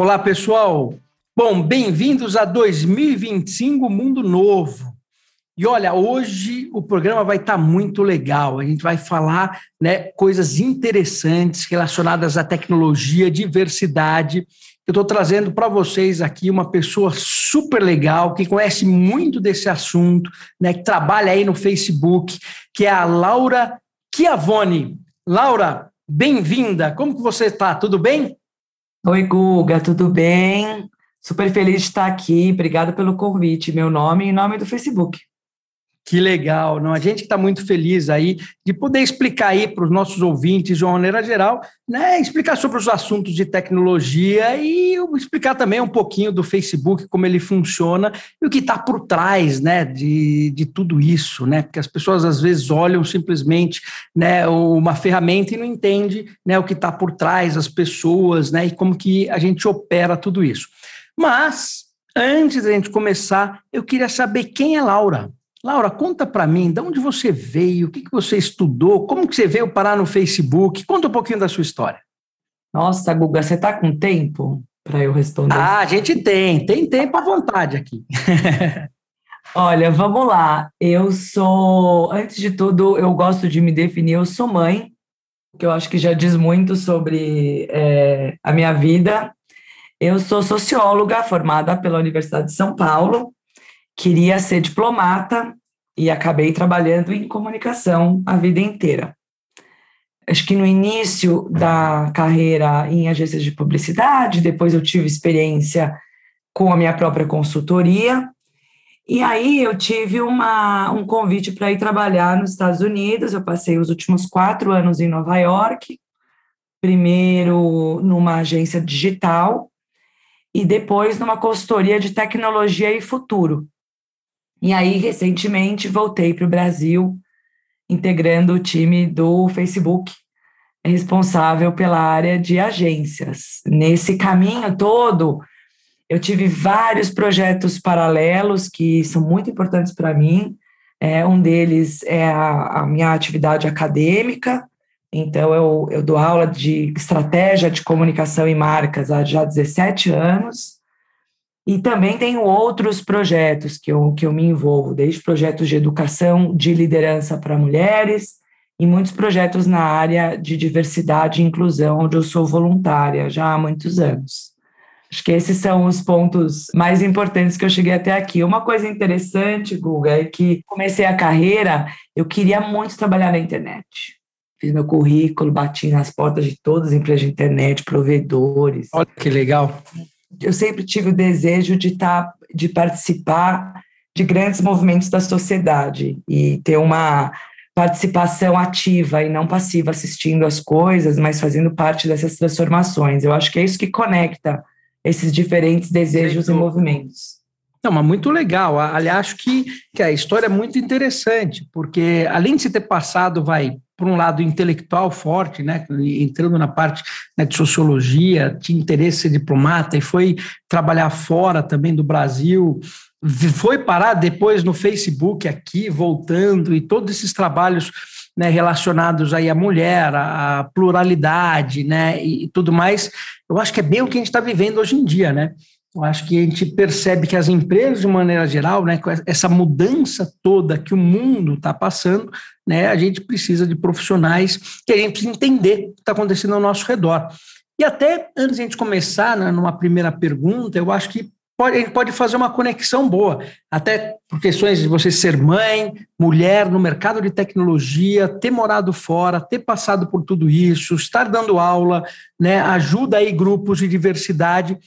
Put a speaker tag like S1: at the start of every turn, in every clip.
S1: Olá, pessoal. Bom, bem-vindos a 2025 Mundo Novo. E olha, hoje o programa vai estar tá muito legal. A gente vai falar né, coisas interessantes relacionadas à tecnologia, diversidade. Eu estou trazendo para vocês aqui uma pessoa super legal, que conhece muito desse assunto, né, que trabalha aí no Facebook, que é a Laura Chiavone. Laura, bem-vinda. Como que você está? Tudo bem?
S2: Oi, Guga, tudo bem? Super feliz de estar aqui. Obrigada pelo convite. Meu nome e nome do Facebook.
S1: Que legal, não? A gente está muito feliz aí de poder explicar aí para os nossos ouvintes, de uma maneira geral, né? Explicar sobre os assuntos de tecnologia e explicar também um pouquinho do Facebook, como ele funciona e o que está por trás, né? De, de tudo isso, né? Porque as pessoas às vezes olham simplesmente, né? Uma ferramenta e não entende, né? O que está por trás, as pessoas, né? E como que a gente opera tudo isso. Mas antes da gente começar, eu queria saber quem é Laura. Laura, conta para mim, de onde você veio, o que, que você estudou, como que você veio parar no Facebook? Conta um pouquinho da sua história.
S2: Nossa, Guga, você está com tempo para eu responder?
S1: Ah, a gente tem, tem tempo à vontade aqui.
S2: Olha, vamos lá. Eu sou, antes de tudo, eu gosto de me definir, eu sou mãe, que eu acho que já diz muito sobre é, a minha vida. Eu sou socióloga formada pela Universidade de São Paulo, queria ser diplomata e acabei trabalhando em comunicação a vida inteira. Acho que no início da carreira em agências de publicidade, depois eu tive experiência com a minha própria consultoria, e aí eu tive uma, um convite para ir trabalhar nos Estados Unidos. Eu passei os últimos quatro anos em Nova York, primeiro numa agência digital e depois numa consultoria de tecnologia e futuro. E aí, recentemente, voltei para o Brasil, integrando o time do Facebook, responsável pela área de agências. Nesse caminho todo, eu tive vários projetos paralelos que são muito importantes para mim. É, um deles é a, a, minha atividade acadêmica, então eu, eu dou aula de estratégia de comunicação e marcas há já 17 anos. E também tenho outros projetos que eu, que eu me envolvo, desde projetos de educação, de liderança para mulheres, e muitos projetos na área de diversidade e inclusão, onde eu sou voluntária já há muitos anos. Acho que esses são os pontos mais importantes que eu cheguei até aqui. Uma coisa interessante, Guga, é que comecei a carreira, eu queria muito trabalhar na internet. Fiz meu currículo, bati nas portas de todas as empresas de internet, provedores.
S1: Olha que legal
S2: eu sempre tive o desejo de estar, tá, de participar de grandes movimentos da sociedade e ter uma participação ativa e não passiva assistindo as coisas, mas fazendo parte dessas transformações. Eu acho que é isso que conecta esses diferentes desejos e movimentos.
S1: Não, mas muito legal. Aliás, acho que, que a história é muito interessante, porque além de você ter passado, vai, por um lado intelectual forte, né, entrando na parte né, de sociologia, tinha interesse ser diplomata e foi trabalhar fora também do Brasil, foi parar depois no Facebook aqui, voltando, e todos esses trabalhos né, relacionados aí à mulher, à pluralidade, né, e tudo mais, eu acho que é bem o que a gente está vivendo hoje em dia, né? Eu acho que a gente percebe que as empresas, de maneira geral, né, com essa mudança toda que o mundo está passando, né, a gente precisa de profissionais que a gente precisa entender o que está acontecendo ao nosso redor. E até antes de a gente começar, né, numa primeira pergunta, eu acho que pode, a gente pode fazer uma conexão boa, até por questões de você ser mãe, mulher no mercado de tecnologia, ter morado fora, ter passado por tudo isso, estar dando aula, né, ajuda aí grupos de diversidade.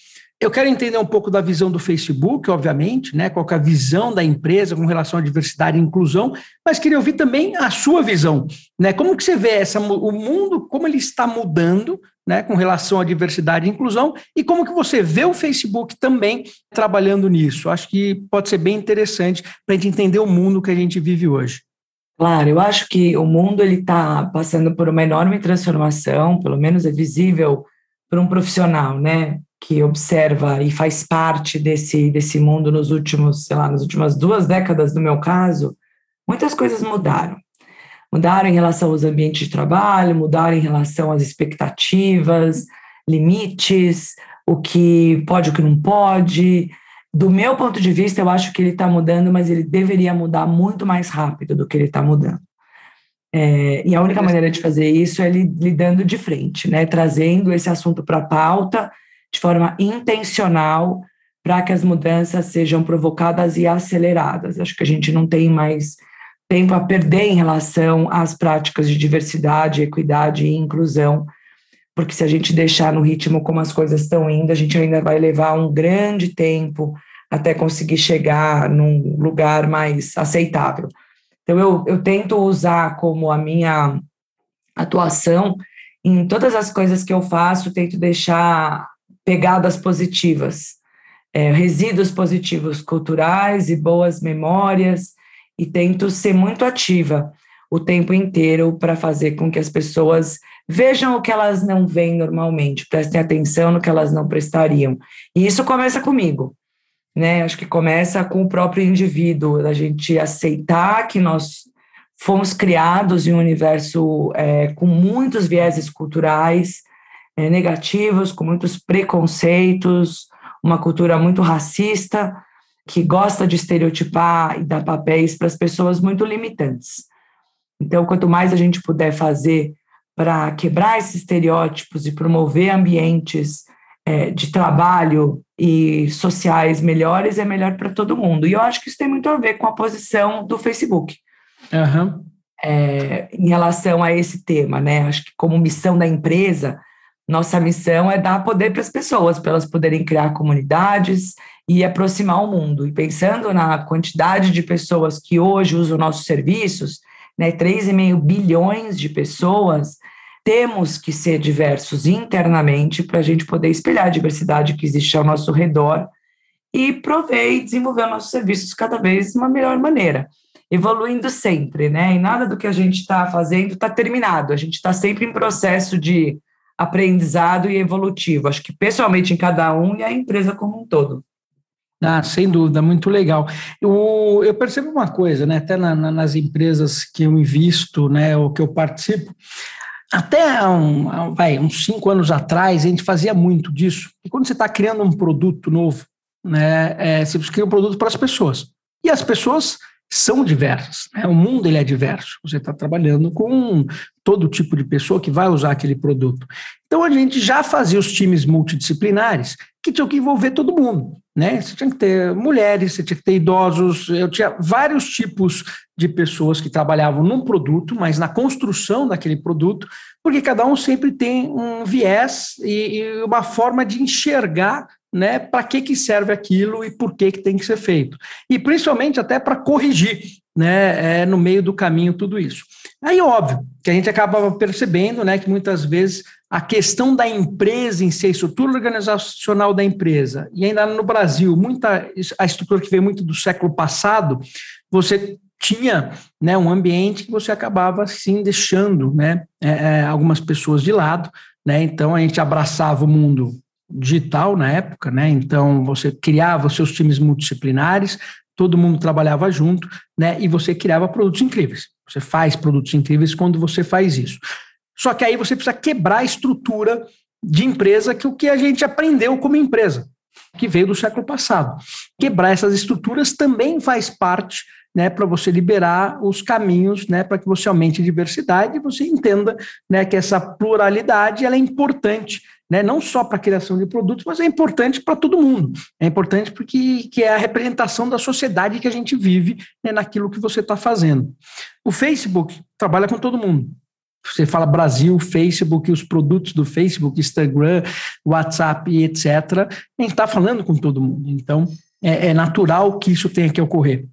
S1: Eu quero entender um pouco da visão do Facebook, obviamente, né? Qual é a visão da empresa com relação à diversidade e inclusão, mas queria ouvir também a sua visão, né? Como que você vê essa, o mundo, como ele está mudando, né? Com relação à diversidade e inclusão e como que você vê o Facebook também trabalhando nisso? Acho que pode ser bem interessante para a gente entender o mundo que a gente vive hoje.
S2: Claro, eu acho que o mundo ele está passando por uma enorme transformação, pelo menos é visível para um profissional, né? Que observa e faz parte desse, desse mundo nos últimos, sei lá, nas últimas duas décadas, no meu caso, muitas coisas mudaram. Mudaram em relação aos ambientes de trabalho, mudaram em relação às expectativas, limites, o que pode, o que não pode. Do meu ponto de vista, eu acho que ele está mudando, mas ele deveria mudar muito mais rápido do que ele está mudando. É, e a única maneira de fazer isso é lidando de frente, né? Trazendo esse assunto para a pauta de forma intencional para que as mudanças sejam provocadas e aceleradas. Acho que a gente não tem mais tempo a perder em relação às práticas de diversidade, equidade e inclusão, porque se a gente deixar no ritmo como as coisas estão indo, a gente ainda vai levar um grande tempo até conseguir chegar num lugar mais aceitável. Então, eu, eu tento usar como a minha atuação em todas as coisas que eu faço, tento deixar pegadas positivas, é, resíduos positivos culturais e boas memórias, e tento ser muito ativa o tempo inteiro para fazer com que as pessoas vejam o que elas não veem normalmente, prestem atenção no que elas não prestariam. E isso começa comigo né? Acho que começa com o próprio indivíduo, a gente aceitar que nós fomos criados em um universo é, com muitos vieses culturais é, negativos, com muitos preconceitos, uma cultura muito racista, que gosta de estereotipar e dar papéis para as pessoas muito limitantes. Então, quanto mais a gente puder fazer para quebrar esses estereótipos e promover ambientes é, de trabalho e sociais melhores é melhor para todo mundo. E eu acho que isso tem muito a ver com a posição do Facebook.
S1: Uhum.
S2: É, em relação a esse tema, né? Acho que como missão da empresa, nossa missão é dar poder para as pessoas, para elas poderem criar comunidades e aproximar o mundo. E pensando na quantidade de pessoas que hoje usam nossos serviços, né, 3,5 bilhões de pessoas, temos que ser diversos internamente para a gente poder espelhar a diversidade que existe ao nosso redor e prover e desenvolver nossos serviços cada vez de uma melhor maneira, evoluindo sempre, né? E nada do que a gente está fazendo está terminado, a gente está sempre em processo de aprendizado e evolutivo, acho que pessoalmente em cada um e a empresa como um todo.
S1: Ah, sem dúvida, muito legal. Eu, eu percebo uma coisa, né, até na, na, nas empresas que eu invisto, né, ou que eu participo, até um, vai, uns cinco anos atrás, a gente fazia muito disso. E quando você está criando um produto novo, né, é, você cria um produto para as pessoas. E as pessoas são diversas. Né? O mundo ele é diverso. Você está trabalhando com todo tipo de pessoa que vai usar aquele produto. Então a gente já fazia os times multidisciplinares que tinham que envolver todo mundo. Né? Você tinha que ter mulheres, você tinha que ter idosos, eu tinha vários tipos de pessoas que trabalhavam num produto, mas na construção daquele produto, porque cada um sempre tem um viés e, e uma forma de enxergar né, para que, que serve aquilo e por que, que tem que ser feito. E principalmente até para corrigir né, é, no meio do caminho tudo isso. Aí, óbvio, que a gente acaba percebendo né, que muitas vezes a questão da empresa em si, a estrutura organizacional da empresa, e ainda no Brasil, muita a estrutura que veio muito do século passado, você tinha né, um ambiente que você acabava assim deixando né, é, é algumas pessoas de lado, né, então a gente abraçava o mundo digital na época, né, então você criava os seus times multidisciplinares, todo mundo trabalhava junto, né, e você criava produtos incríveis. Você faz produtos incríveis quando você faz isso. Só que aí você precisa quebrar a estrutura de empresa que o que a gente aprendeu como empresa, que veio do século passado. Quebrar essas estruturas também faz parte né, para você liberar os caminhos, né, para que você aumente a diversidade e você entenda, né, que essa pluralidade ela é importante, né, não só para a criação de produtos, mas é importante para todo mundo. É importante porque que é a representação da sociedade que a gente vive né, naquilo que você está fazendo. O Facebook trabalha com todo mundo. Você fala Brasil, Facebook, os produtos do Facebook, Instagram, WhatsApp, etc. A gente está falando com todo mundo. Então, é, é natural que isso tenha que ocorrer.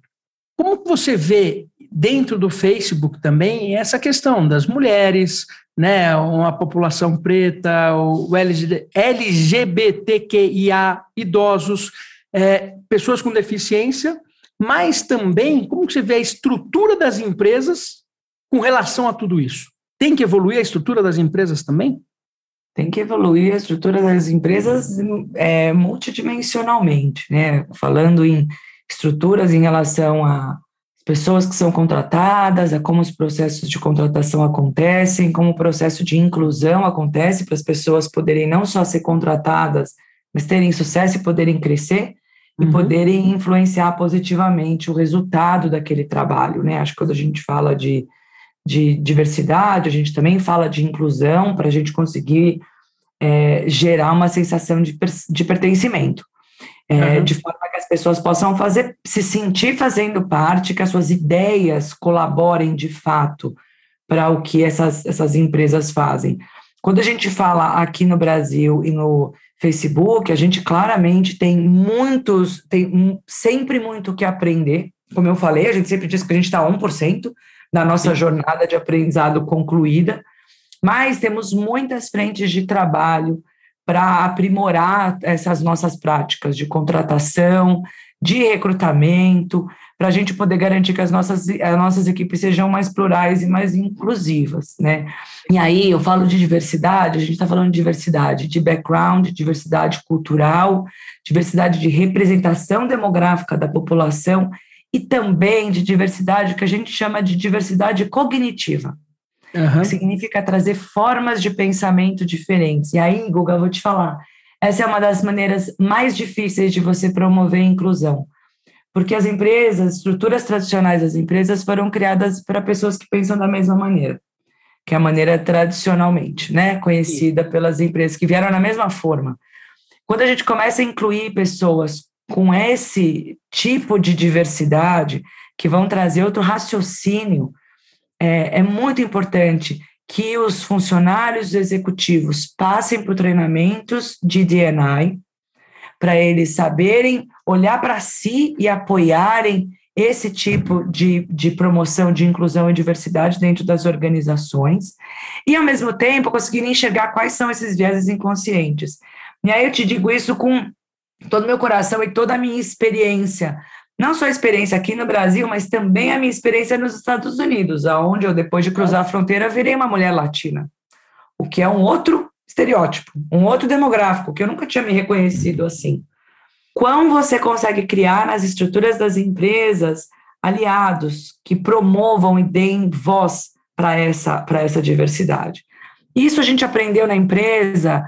S1: Como você vê dentro do Facebook também essa questão das mulheres, né, uma população preta, o LGBTQIA, idosos, é, pessoas com deficiência, mas também como você vê a estrutura das empresas com relação a tudo isso? Tem que evoluir a estrutura das empresas também?
S2: Tem que evoluir a estrutura das empresas é, multidimensionalmente, né? Falando em estruturas em relação a pessoas que são contratadas, a como os processos de contratação acontecem, como o processo de inclusão acontece para as pessoas poderem não só ser contratadas, mas terem sucesso e poderem crescer e uhum. poderem influenciar positivamente o resultado daquele trabalho, né? Acho que quando a gente fala de, de diversidade, a gente também fala de inclusão para a gente conseguir é, gerar uma sensação de, de pertencimento. É, uhum. De forma que as pessoas possam fazer, se sentir fazendo parte, que as suas ideias colaborem de fato para o que essas, essas empresas fazem. Quando a gente fala aqui no Brasil e no Facebook, a gente claramente tem muitos, tem sempre muito o que aprender. Como eu falei, a gente sempre diz que a gente está a 1% da nossa jornada de aprendizado concluída, mas temos muitas frentes de trabalho para aprimorar essas nossas práticas de contratação, de recrutamento, para a gente poder garantir que as nossas, as nossas equipes sejam mais plurais e mais inclusivas, né? E aí eu falo de diversidade, a gente está falando de diversidade de background, diversidade cultural, diversidade de representação demográfica da população e também de diversidade que a gente chama de diversidade cognitiva. Uhum. Significa trazer formas de pensamento diferentes. E aí, Guga, eu vou te falar, essa é uma das maneiras mais difíceis de você promover a inclusão porque as empresas, estruturas tradicionais das empresas foram criadas para pessoas que pensam da mesma maneira, que é a maneira tradicionalmente, né, conhecida pelas empresas que vieram na mesma forma. Quando a gente começa a incluir pessoas com esse tipo de diversidade, que vão trazer outro raciocínio, é, é muito importante que os funcionários executivos passem por treinamentos de DNI, para eles saberem olhar para si e apoiarem esse tipo de, de promoção de inclusão e diversidade dentro das organizações, e ao mesmo tempo conseguirem enxergar quais são esses vieses inconscientes. E aí eu te digo isso com todo o meu coração e toda a minha experiência, não só a experiência aqui no Brasil, mas também a minha experiência nos Estados Unidos, aonde eu, depois de cruzar a fronteira, virei uma mulher latina, o que é um outro estereótipo, um outro demográfico, que eu nunca tinha me reconhecido assim. Quão você consegue criar nas estruturas das empresas aliados que promovam e deem voz para essa, essa diversidade? Isso a gente aprendeu na empresa,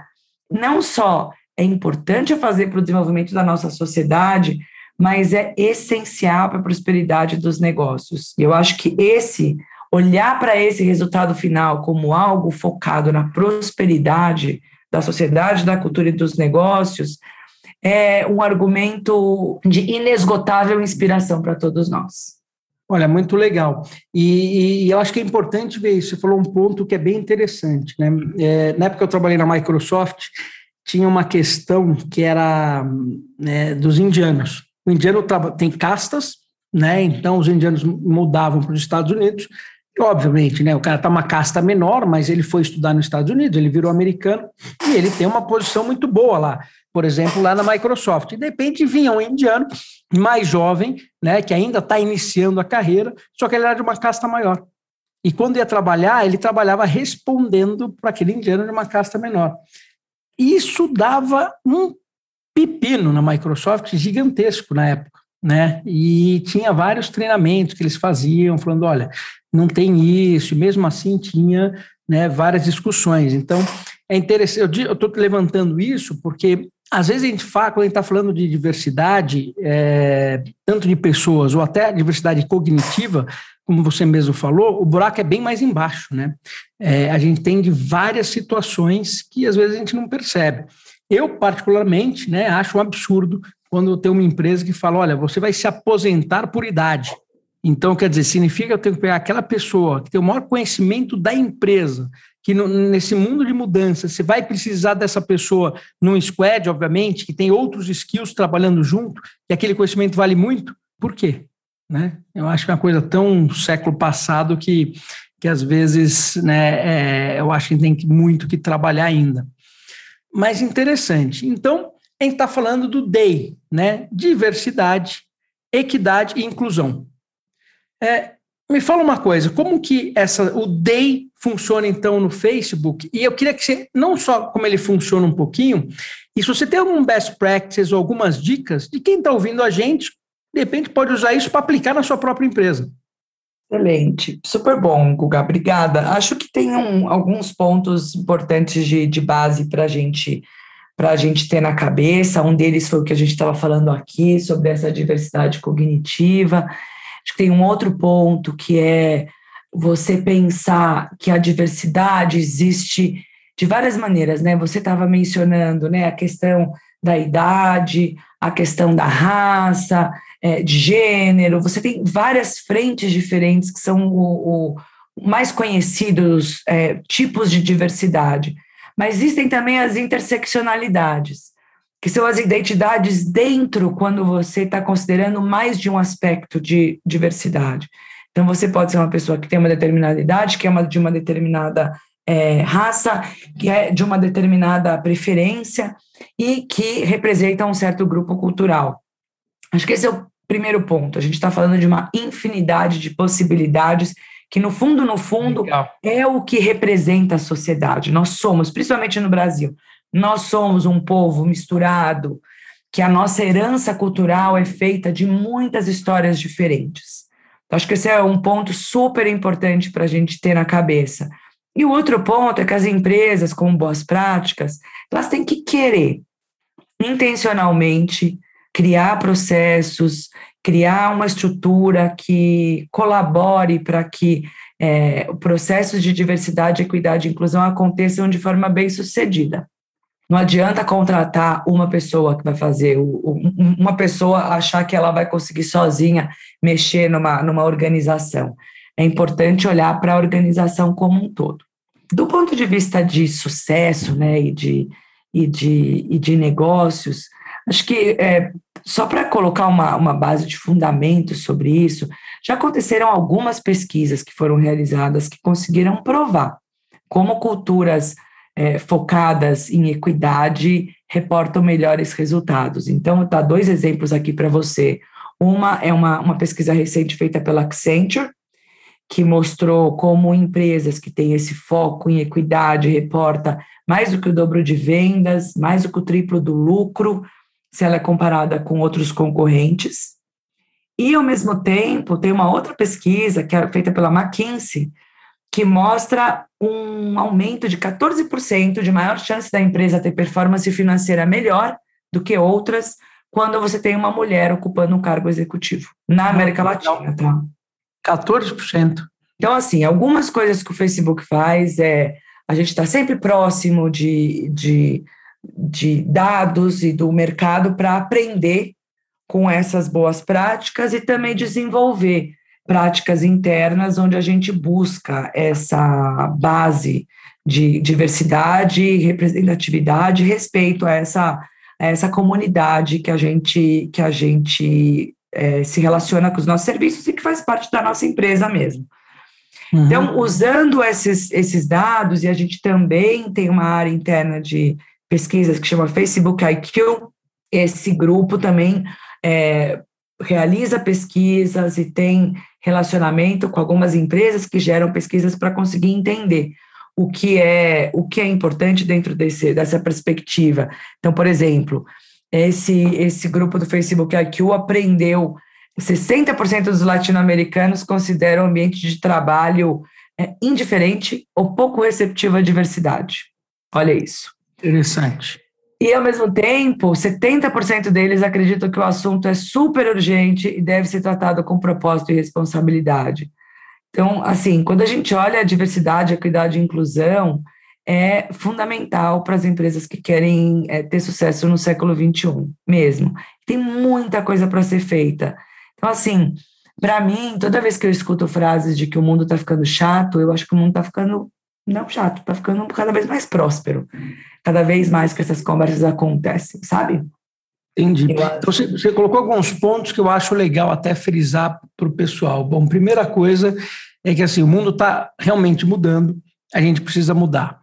S2: não só é importante fazer para o desenvolvimento da nossa sociedade, mas é essencial para a prosperidade dos negócios. E eu acho que esse, olhar para esse resultado final como algo focado na prosperidade da sociedade, da cultura e dos negócios, é um argumento de inesgotável inspiração para todos nós.
S1: Olha, muito legal. E, e, eu acho que é importante ver isso. Você falou um ponto que é bem interessante. Né? É, na época que eu trabalhei na Microsoft, tinha uma questão que era né, dos indianos. O indiano tem castas, né? então os indianos mudavam para os Estados Unidos. E, obviamente, né, o cara está uma casta menor, mas ele foi estudar nos Estados Unidos, ele virou americano e ele tem uma posição muito boa lá por exemplo, lá na Microsoft. E de repente vinha um indiano mais jovem, né, que ainda está iniciando a carreira, só que ele era de uma casta maior. E quando ia trabalhar, ele trabalhava respondendo para aquele indiano de uma casta menor. Isso dava um pepino na Microsoft gigantesco na época, né? E tinha vários treinamentos que eles faziam, falando, olha, não tem isso, e mesmo assim tinha né, várias discussões. Então, é interessante, eu estou levantando isso porque às vezes a gente fala, quando a gente está falando de diversidade, é, tanto de pessoas ou até diversidade cognitiva, como você mesmo falou, o buraco é bem mais embaixo, né? É, a gente tem de várias situações que às vezes a gente não percebe. Eu, particularmente, né, acho um absurdo quando tem uma empresa que fala: olha, você vai se aposentar por idade. Então, quer dizer, significa que eu tenho que pegar aquela pessoa que tem o maior conhecimento da empresa, que no, nesse mundo de mudança você vai precisar dessa pessoa num squad, obviamente, que tem outros skills trabalhando junto, e aquele conhecimento vale muito. Por quê? Né? Eu acho que é uma coisa tão século passado que, que às vezes né, é, eu acho que tem muito que trabalhar ainda. Mas interessante. Então, a gente está falando do DEI, né? Diversidade, equidade e inclusão. É, me fala uma coisa, como que essa, o DEI funciona então no Facebook? E eu queria que você, não só como ele funciona um pouquinho, e se você tem algum best practice ou algumas dicas de quem está ouvindo a gente, de repente pode usar isso para aplicar na sua própria empresa.
S2: Excelente, super bom, Guga, obrigada. Acho que tem um, alguns pontos importantes de, de base para gente, a gente ter na cabeça. Um deles foi o que a gente estava falando aqui sobre essa diversidade cognitiva. Acho que tem um outro ponto que é você pensar que a diversidade existe de várias maneiras, né? Você estava mencionando, né, a questão da idade, a questão da raça, é, de gênero. Você tem várias frentes diferentes que são o, o mais conhecidos é, tipos de diversidade. Mas existem também as interseccionalidades, que são as identidades dentro quando você está considerando mais de um aspecto de diversidade. Então, você pode ser uma pessoa que tem uma determinada idade, que é uma, de uma determinada é, raça, que é de uma determinada preferência e que representa um certo grupo cultural. Acho que esse é o primeiro ponto. A gente está falando de uma infinidade de possibilidades que no fundo, no fundo, Legal. é o que representa a sociedade. Nós somos, principalmente no Brasil, nós somos um povo misturado, que a nossa herança cultural é feita de muitas histórias diferentes. Então, acho que esse é um ponto super importante para a gente ter na cabeça. E o outro ponto é que as empresas, com boas práticas, elas têm que querer intencionalmente criar processos, criar uma estrutura que colabore para que é, processos de diversidade, equidade e inclusão aconteçam de forma bem sucedida. Não adianta contratar uma pessoa que vai fazer, uma pessoa achar que ela vai conseguir sozinha mexer numa, numa organização. É importante olhar para a organização como um todo. Do ponto de vista de sucesso né, e, de, e, de, e de negócios, acho que é, só para colocar uma, uma base de fundamento sobre isso, já aconteceram algumas pesquisas que foram realizadas que conseguiram provar como culturas é, focadas em equidade reportam melhores resultados. Então, dar dois exemplos aqui para você. Uma é uma, uma pesquisa recente feita pela Accenture, que mostrou como empresas que têm esse foco em equidade reporta mais do que o dobro de vendas, mais do que o triplo do lucro, se ela é comparada com outros concorrentes. E, ao mesmo tempo, tem uma outra pesquisa, que é feita pela McKinsey, que mostra um aumento de 14% de maior chance da empresa ter performance financeira melhor do que outras quando você tem uma mulher ocupando um cargo executivo na América Latina, tá?
S1: 14%.
S2: Então, assim, algumas coisas que o Facebook faz é a gente está sempre próximo de, de de dados e do mercado para aprender com essas boas práticas e também desenvolver práticas internas onde a gente busca essa base de diversidade, representatividade, respeito a essa, a essa comunidade que a gente, que a gente é, se relaciona com os nossos serviços e que faz parte da nossa empresa mesmo. Uhum. Então, usando esses, esses dados, e a gente também tem uma área interna de pesquisas que chama Facebook IQ. Esse grupo também é, realiza pesquisas e tem relacionamento com algumas empresas que geram pesquisas para conseguir entender o que é o que é importante dentro desse, dessa perspectiva. Então, por exemplo, esse esse grupo do Facebook IQ aprendeu 60% dos latino-americanos consideram o ambiente de trabalho é, indiferente ou pouco receptivo à diversidade. Olha isso.
S1: Interessante.
S2: E, ao mesmo tempo, 70% deles acreditam que o assunto é super urgente e deve ser tratado com propósito e responsabilidade. Então, assim, quando a gente olha a diversidade, equidade e inclusão, é fundamental para as empresas que querem é, ter sucesso no século XXI mesmo. Tem muita coisa para ser feita. Então, assim, para mim, toda vez que eu escuto frases de que o mundo está ficando chato, eu acho que o mundo está ficando não chato, está ficando cada vez mais próspero cada vez mais que essas conversas acontecem, sabe?
S1: Entendi. Então, você, você, colocou alguns pontos que eu acho legal até frisar para o pessoal. Bom, primeira coisa é que assim, o mundo está realmente mudando, a gente precisa mudar.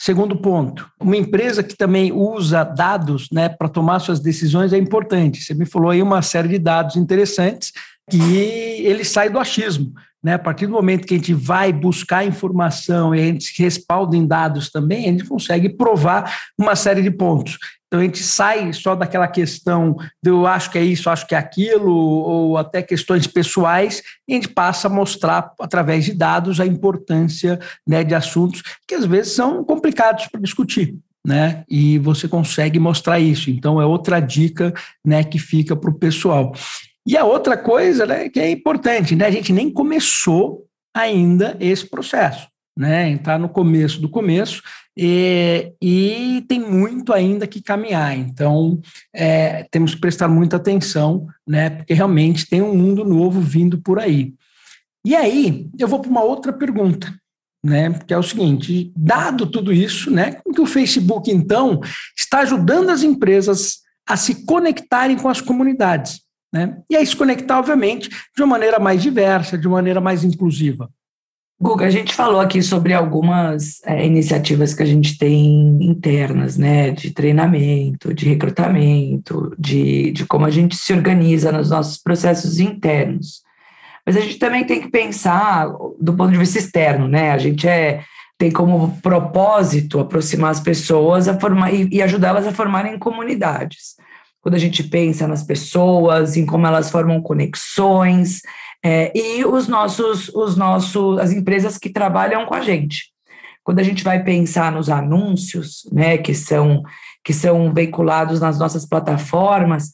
S1: Segundo ponto, uma empresa que também usa dados né, para tomar suas decisões é importante. Você me falou aí uma série de dados interessantes que ele sai do achismo. Né? A partir do momento que a gente vai buscar informação e a gente se respalda em dados também, a gente consegue provar uma série de pontos. Então a gente sai só daquela questão de eu acho que é isso, acho que é aquilo, ou até questões pessoais, e a gente passa a mostrar através de dados a importância né, de assuntos que às vezes são complicados para discutir. né? E você consegue mostrar isso. Então, é outra dica, né, que fica para o pessoal. E a outra coisa, né, que é importante, né? A gente nem começou ainda esse processo, né? Está no começo do começo e, e, tem muito ainda que caminhar. Então, é, temos que prestar muita atenção, né? Porque realmente tem um mundo novo vindo por aí. E aí, eu vou para uma outra pergunta, né? Que é o seguinte: dado tudo isso, né? Como que o Facebook, então, está ajudando as empresas a se conectarem com as comunidades? Né? E aí se conectar, obviamente, de uma maneira mais diversa, de uma maneira mais inclusiva.
S2: Guga, a gente falou aqui sobre algumas é, iniciativas que a gente tem internas, né, de treinamento, de recrutamento, de, de como a gente se organiza nos nossos processos internos. Mas a gente também tem que pensar do ponto de vista externo, né? A gente é, tem como propósito aproximar as pessoas a formar, e, e ajudá-las a formarem comunidades. Quando a gente pensa nas pessoas, em como elas formam conexões, é, e os nossos, os nossos, as empresas que trabalham com a gente. Quando a gente vai pensar nos anúncios, né, que são que são veiculados nas nossas plataformas,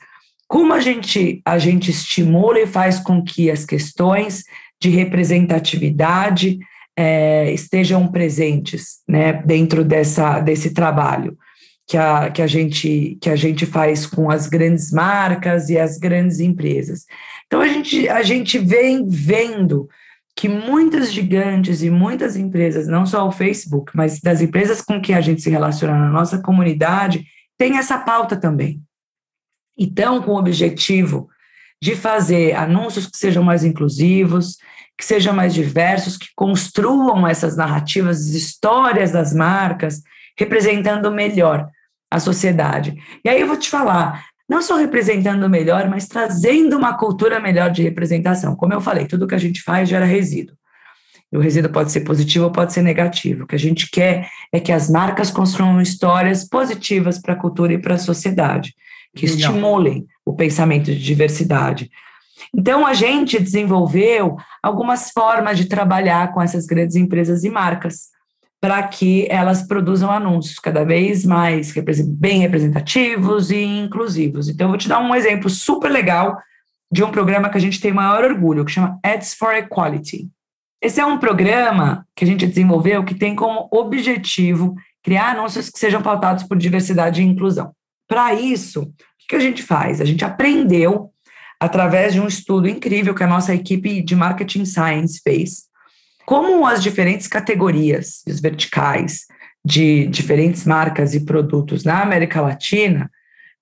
S2: como a gente a gente estimula e faz com que as questões de representatividade é, estejam presentes, né, dentro dessa desse trabalho que a, que, a gente, que a gente faz com as grandes marcas e as grandes empresas. Então, a gente, a gente vem vendo que muitas gigantes e muitas empresas, não só o Facebook, mas das empresas com que a gente se relaciona na nossa comunidade, tem essa pauta também. Então, com o objetivo de fazer anúncios que sejam mais inclusivos, que sejam mais diversos, que construam essas narrativas, histórias das marcas, representando melhor a sociedade. E aí eu vou te falar, não só representando melhor, mas trazendo uma cultura melhor de representação. Como eu falei, tudo que a gente faz gera resíduo. E o resíduo pode ser positivo ou pode ser negativo. O que a gente quer é que as marcas construam histórias positivas para a cultura e para a sociedade, que Legal. estimulem o pensamento de diversidade. Então, a gente desenvolveu algumas formas de trabalhar com essas grandes empresas e marcas para que elas produzam anúncios cada vez mais bem representativos e inclusivos. Então, eu vou te dar um exemplo super legal de um programa que a gente tem maior orgulho, que chama Ads for Equality. Esse é um programa que a gente desenvolveu que tem como objetivo criar anúncios que sejam pautados por diversidade e inclusão. Para isso, o que a gente faz? A gente aprendeu, através de um estudo incrível que a nossa equipe de Marketing Science fez, como as diferentes categorias, os verticais de diferentes marcas e produtos na América Latina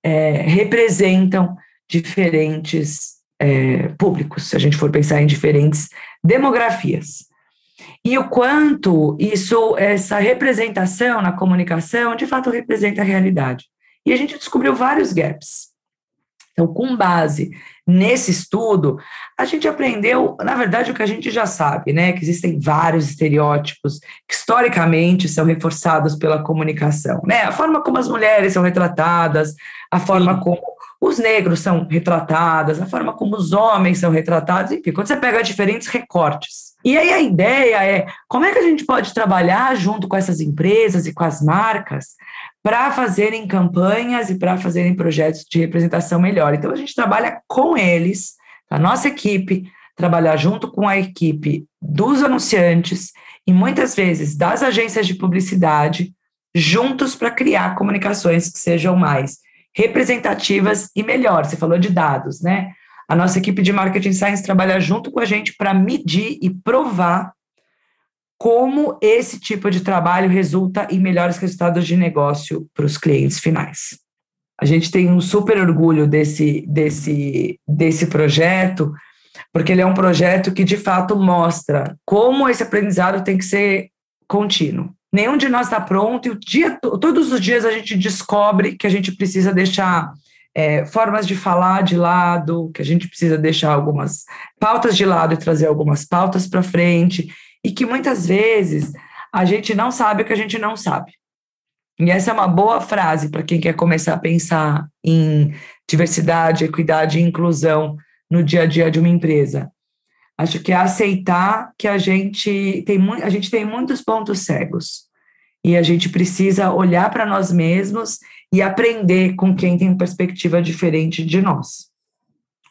S2: é, representam diferentes é, públicos, se a gente for pensar em diferentes demografias. E o quanto isso, essa representação na comunicação, de fato representa a realidade. E a gente descobriu vários gaps. Então, com base nesse estudo, a gente aprendeu, na verdade, o que a gente já sabe, né? Que existem vários estereótipos que historicamente são reforçados pela comunicação, né? A forma como as mulheres são retratadas, a forma Sim. como os negros são retratados, a forma como os homens são retratados, enfim, quando você pega diferentes recortes. E aí a ideia é como é que a gente pode trabalhar junto com essas empresas e com as marcas para fazerem campanhas e para fazerem projetos de representação melhor. Então, a gente trabalha com eles, a nossa equipe, trabalhar junto com a equipe dos anunciantes e muitas vezes das agências de publicidade, juntos para criar comunicações que sejam mais representativas e melhor. Você falou de dados, né? A nossa equipe de marketing science trabalha junto com a gente para medir e provar como esse tipo de trabalho resulta em melhores resultados de negócio para os clientes finais. A gente tem um super orgulho desse, desse, desse projeto, porque ele é um projeto que de fato mostra como esse aprendizado tem que ser contínuo. Nenhum de nós está pronto e o dia, todos os dias a gente descobre que a gente precisa deixar é, formas de falar de lado, que a gente precisa deixar algumas pautas de lado e trazer algumas pautas para frente, e que muitas vezes a gente não sabe o que a gente não sabe. E essa é uma boa frase para quem quer começar a pensar em diversidade, equidade e inclusão no dia a dia de uma empresa. Acho que é aceitar que a gente tem, a gente tem muitos pontos cegos e a gente precisa olhar para nós mesmos e aprender com quem tem perspectiva diferente de nós.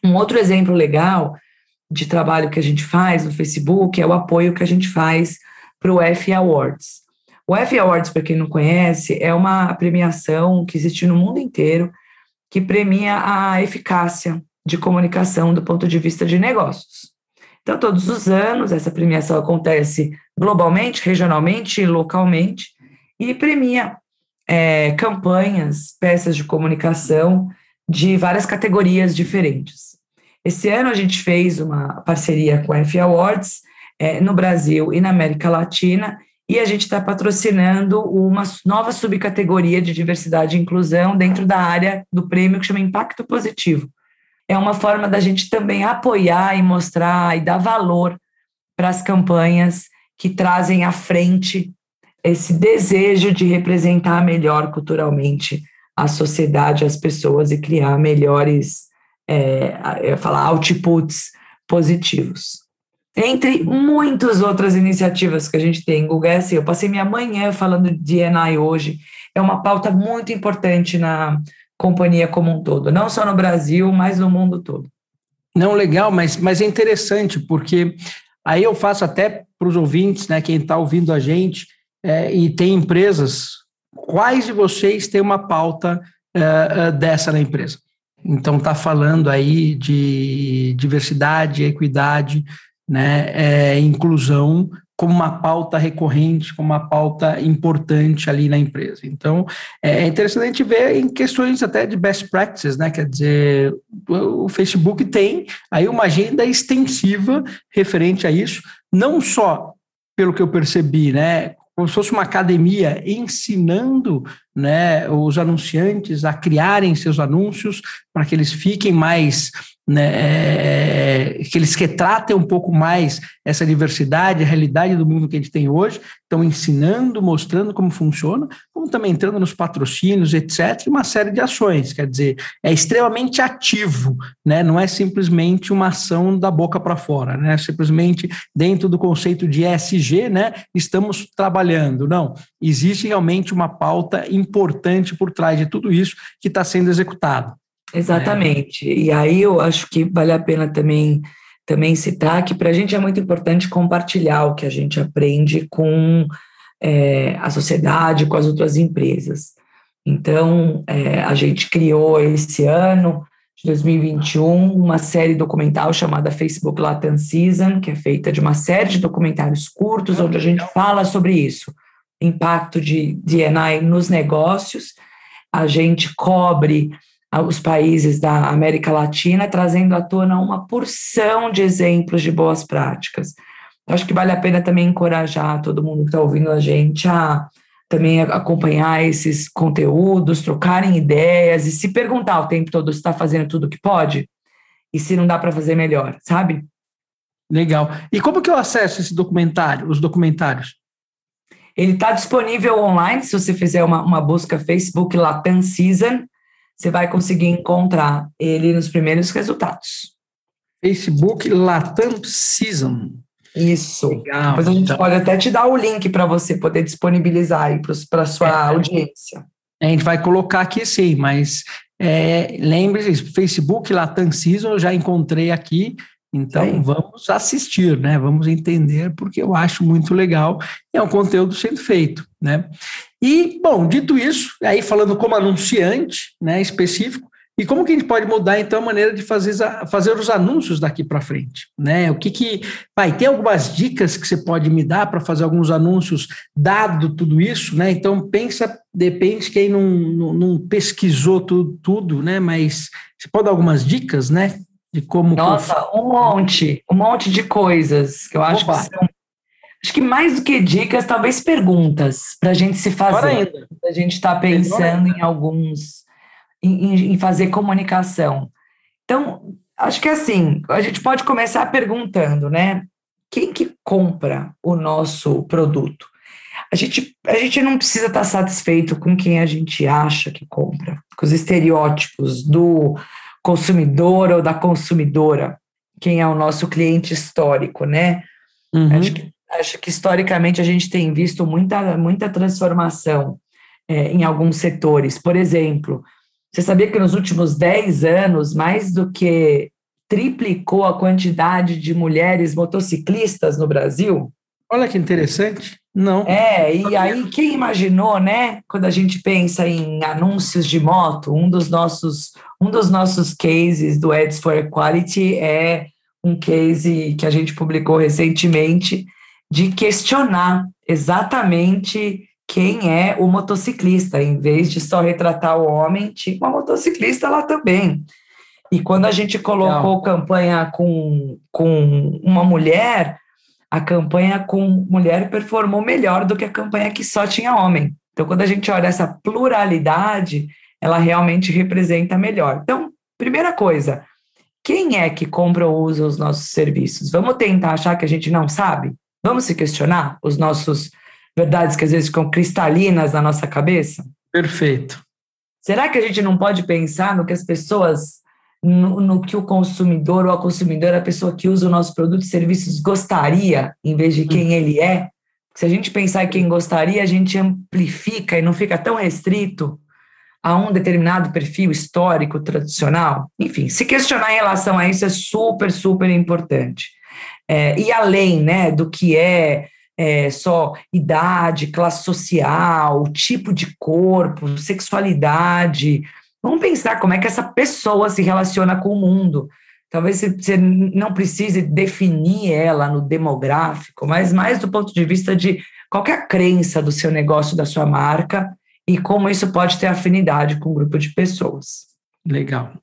S2: Um outro exemplo legal de trabalho que a gente faz no Facebook é o apoio que a gente faz para o F Awards. O F Awards, para quem não conhece, é uma premiação que existe no mundo inteiro que premia a eficácia de comunicação do ponto de vista de negócios. Então, todos os anos, essa premiação acontece globalmente, regionalmente e localmente, e premia é, campanhas, peças de comunicação de várias categorias diferentes. Esse ano a gente fez uma parceria com a F Awards é, no Brasil e na América Latina, e a gente está patrocinando uma nova subcategoria de diversidade e inclusão dentro da área do prêmio que chama Impacto Positivo. É uma forma da gente também apoiar e mostrar e dar valor para as campanhas que trazem à frente esse desejo de representar melhor culturalmente a sociedade, as pessoas e criar melhores, é, falar, outputs positivos. Entre muitas outras iniciativas que a gente tem, Google, é assim, eu passei minha manhã falando de ENAI hoje, é uma pauta muito importante na companhia como um todo, não só no Brasil, mas no mundo todo.
S1: Não, legal, mas, mas é interessante, porque aí eu faço até para os ouvintes, né, quem está ouvindo a gente, é, e tem empresas, quais de vocês têm uma pauta é, dessa na empresa? Então, está falando aí de diversidade, equidade, né, é, inclusão como uma pauta recorrente, como uma pauta importante ali na empresa. Então, é interessante ver em questões até de best practices, né? Quer dizer, o Facebook tem aí uma agenda extensiva referente a isso, não só pelo que eu percebi, né? Como se fosse uma academia ensinando né, os anunciantes a criarem seus anúncios para que eles fiquem mais né, é, que eles retratem um pouco mais essa diversidade, a realidade do mundo que a gente tem hoje, estão ensinando, mostrando como funciona, como também entrando nos patrocínios, etc., uma série de ações, quer dizer, é extremamente ativo, né, não é simplesmente uma ação da boca para fora, né, simplesmente dentro do conceito de ESG, né, estamos trabalhando, não, existe realmente uma pauta importante por trás de tudo isso que está sendo executado.
S2: Exatamente. É. E aí eu acho que vale a pena também, também citar que para a gente é muito importante compartilhar o que a gente aprende com é, a sociedade, com as outras empresas. Então, é, a gente criou esse ano, de 2021, uma série documental chamada Facebook Latin Season, que é feita de uma série de documentários curtos, onde a gente fala sobre isso, impacto de DNI nos negócios. A gente cobre os países da América Latina, trazendo à tona uma porção de exemplos de boas práticas. Acho que vale a pena também encorajar todo mundo que está ouvindo a gente a também acompanhar esses conteúdos, trocarem ideias e se perguntar o tempo todo se está fazendo tudo o que pode e se não dá para fazer melhor, sabe?
S1: Legal. E como que eu acesso esse documentário, os documentários?
S2: Ele está disponível online, se você fizer uma, uma busca Facebook Latam Season, você vai conseguir encontrar ele nos primeiros resultados.
S1: Facebook Latam Season.
S2: Isso. Legal. Depois a gente então. pode até te dar o link para você poder disponibilizar aí para a sua é, audiência.
S1: A gente vai colocar aqui sim, mas é, lembre-se, Facebook Latam Season eu já encontrei aqui, então Sim. vamos assistir, né? Vamos entender, porque eu acho muito legal. É um conteúdo sendo feito, né? E, bom, dito isso, aí falando como anunciante, né, específico, e como que a gente pode mudar, então, a maneira de fazer, fazer os anúncios daqui para frente? Né? O que que... Vai, tem algumas dicas que você pode me dar para fazer alguns anúncios, dado tudo isso, né? Então, pensa, depende quem não, não, não pesquisou tudo, tudo, né? Mas você pode dar algumas dicas, né?
S2: De como... Nossa, um monte, um monte de coisas que eu acho Opa. que são Acho que mais do que dicas, talvez perguntas para a gente se fazer. A gente está pensando em alguns, em, em, fazer comunicação. Então, acho que assim, a gente pode começar perguntando, né? Quem que compra o nosso produto? A gente, a gente não precisa estar tá satisfeito com quem a gente acha que compra, com os estereótipos do consumidor ou da consumidora, quem é o nosso cliente histórico, né? Uhum. Acho que Acho que historicamente a gente tem visto muita, muita transformação é, em alguns setores. Por exemplo, você sabia que nos últimos 10 anos, mais do que triplicou a quantidade de mulheres motociclistas no Brasil?
S1: Olha que interessante. Não.
S2: É, e aí quem imaginou, né? Quando a gente pensa em anúncios de moto, um dos nossos, um dos nossos cases do Ads for Equality é um case que a gente publicou recentemente de questionar exatamente quem é o motociclista, em vez de só retratar o homem, tinha uma motociclista lá também. E quando a gente colocou Legal. campanha com, com uma mulher, a campanha com mulher performou melhor do que a campanha que só tinha homem. Então, quando a gente olha essa pluralidade, ela realmente representa melhor. Então, primeira coisa, quem é que compra ou usa os nossos serviços? Vamos tentar achar que a gente não sabe? Vamos se questionar os nossos verdades que às vezes ficam cristalinas na nossa cabeça?
S1: Perfeito.
S2: Será que a gente não pode pensar no que as pessoas no, no, que o consumidor ou a consumidora, a pessoa que usa o nosso produto e serviços gostaria, em vez de quem ele é. Se a gente pensar em quem gostaria, a gente amplifica e não fica tão restrito a um determinado perfil histórico, tradicional. Enfim, se questionar em relação a isso é super, super importante. É, e além né, do que é, é só idade, classe social, tipo de corpo, sexualidade, Vamos pensar como é que essa pessoa se relaciona com o mundo. Talvez você não precise definir ela no demográfico, mas mais do ponto de vista de qual é a crença do seu negócio, da sua marca e como isso pode ter afinidade com um grupo de pessoas.
S1: Legal.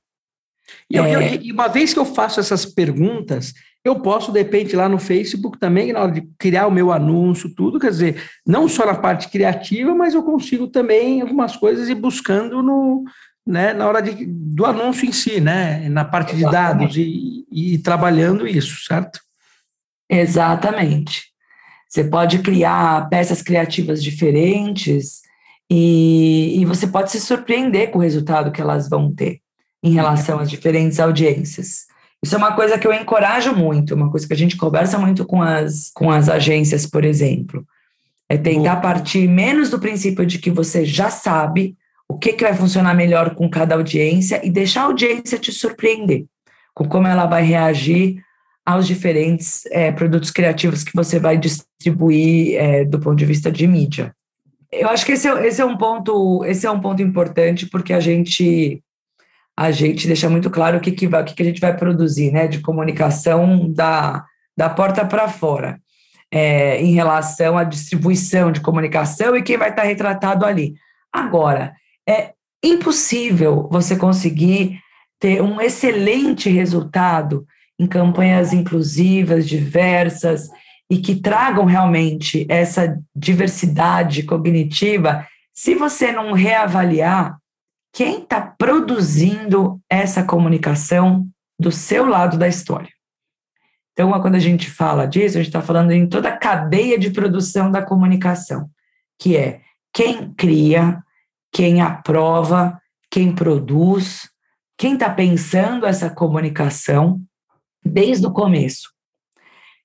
S1: E, é... eu, eu, uma vez que eu faço essas perguntas, eu posso, de repente, lá no Facebook também, na hora de criar o meu anúncio, tudo, quer dizer, não só na parte criativa, mas eu consigo também algumas coisas ir buscando no, né, na hora de, do anúncio em si, né, na parte de dados e, e trabalhando isso, certo?
S2: Exatamente. Você pode criar peças criativas diferentes e, e, você pode se surpreender com o resultado que elas vão ter em relação às diferentes audiências. Isso é uma coisa que eu encorajo muito, uma coisa que a gente conversa muito com as, com as agências, por exemplo. É tentar partir menos do princípio de que você já sabe o que, que vai funcionar melhor com cada audiência e deixar a audiência te surpreender com como ela vai reagir aos diferentes é, produtos criativos que você vai distribuir é, do ponto de vista de mídia. Eu acho que esse é, esse é um ponto esse é um ponto importante porque a gente a gente deixa muito claro o que, que, vai, o que, que a gente vai produzir, né, de comunicação da, da porta para fora, é, em relação à distribuição de comunicação e quem vai estar retratado ali. Agora, é impossível você conseguir ter um excelente resultado em campanhas inclusivas, diversas e que tragam realmente essa diversidade cognitiva se você não reavaliar quem está produzindo essa comunicação do seu lado da história. Então, quando a gente fala disso, a gente está falando em toda a cadeia de produção da comunicação, que é quem cria, quem aprova, quem produz, quem está pensando essa comunicação desde o começo.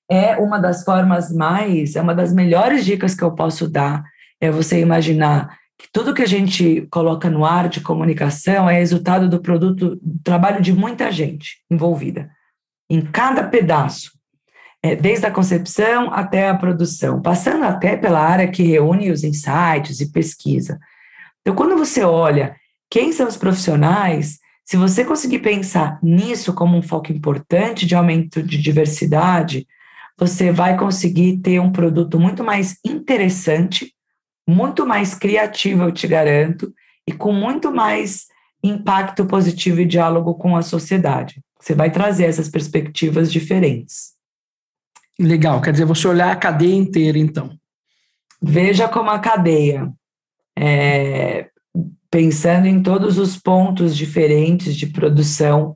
S2: É uma das formas mais, é uma das melhores dicas que eu posso dar, é você imaginar tudo que a gente coloca no ar de comunicação é resultado do produto, do trabalho de muita gente envolvida, em cada pedaço, é, desde a concepção até a produção, passando até pela área que reúne os insights e pesquisa. Então, quando você olha quem são os profissionais, se você conseguir pensar nisso como um foco importante de aumento de diversidade, você vai conseguir ter um produto muito mais interessante, muito mais criativo, eu te garanto, e com muito mais impacto positivo e diálogo com a sociedade. Você vai trazer essas perspectivas diferentes.
S1: Legal, quer dizer, você olhar a cadeia inteira, então.
S2: Veja como a cadeia é, pensando em todos os pontos diferentes de produção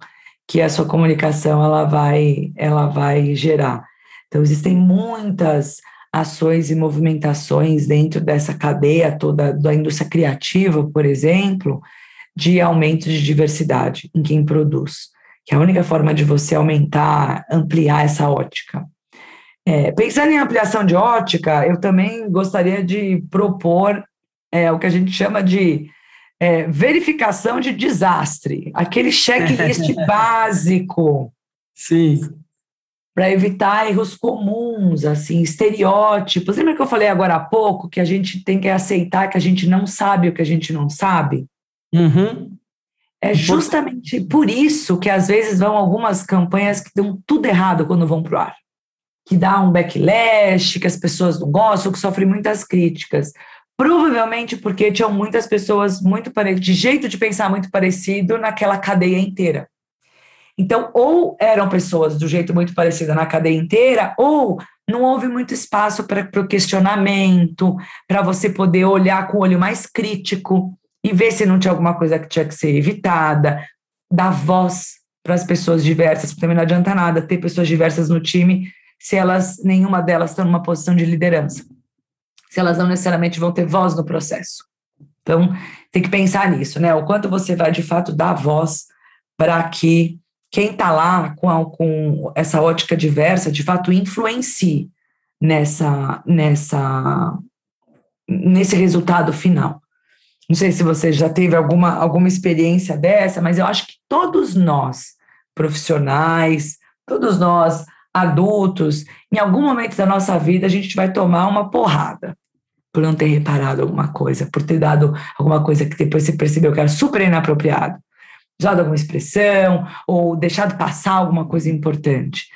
S2: que a sua comunicação ela vai, ela vai gerar. Então, existem muitas ações e movimentações dentro dessa cadeia toda da indústria criativa, por exemplo, de aumento de diversidade em quem produz, que é a única forma de você aumentar, ampliar essa ótica. É, pensando em ampliação de ótica, eu também gostaria de propor é, o que a gente chama de é, verificação de desastre, aquele checklist básico.
S1: Sim.
S2: Para evitar erros comuns, assim, estereótipos. Lembra que eu falei agora há pouco que a gente tem que aceitar que a gente não sabe o que a gente não sabe?
S1: Uhum.
S2: É justamente por isso que às vezes vão algumas campanhas que dão tudo errado quando vão para o ar. Que dá um backlash, que as pessoas não gostam, que sofrem muitas críticas. Provavelmente porque tinham muitas pessoas muito de jeito de pensar muito parecido naquela cadeia inteira. Então, ou eram pessoas do jeito muito parecido na cadeia inteira, ou não houve muito espaço para o questionamento, para você poder olhar com o olho mais crítico e ver se não tinha alguma coisa que tinha que ser evitada, dar voz para as pessoas diversas, porque também não adianta nada ter pessoas diversas no time se elas nenhuma delas está numa posição de liderança se elas não necessariamente vão ter voz no processo. Então, tem que pensar nisso, né? O quanto você vai de fato dar voz para que quem está lá com, a, com essa ótica diversa, de fato, influencie nessa, nessa, nesse resultado final. Não sei se você já teve alguma, alguma experiência dessa, mas eu acho que todos nós, profissionais, todos nós, adultos, em algum momento da nossa vida a gente vai tomar uma porrada por não ter reparado alguma coisa, por ter dado alguma coisa que depois você percebeu que era super inapropriado, usado alguma expressão ou deixado passar alguma coisa importante.